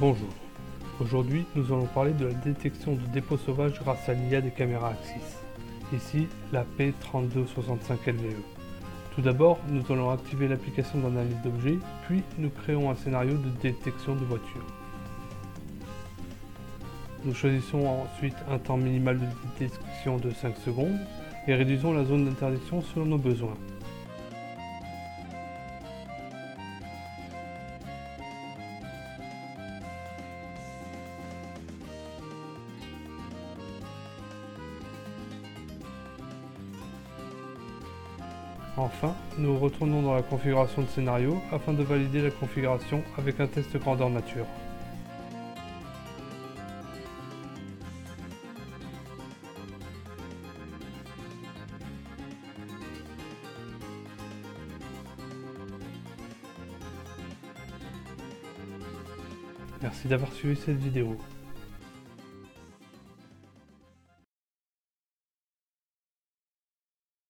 Bonjour. Aujourd'hui, nous allons parler de la détection de dépôts sauvages grâce à l'IA des caméras Axis. Ici, la P3265LVE. Tout d'abord, nous allons activer l'application d'analyse d'objets, puis nous créons un scénario de détection de voiture. Nous choisissons ensuite un temps minimal de détection de 5 secondes et réduisons la zone d'interdiction selon nos besoins. Enfin, nous retournons dans la configuration de scénario afin de valider la configuration avec un test grandeur nature. Merci d'avoir suivi cette vidéo.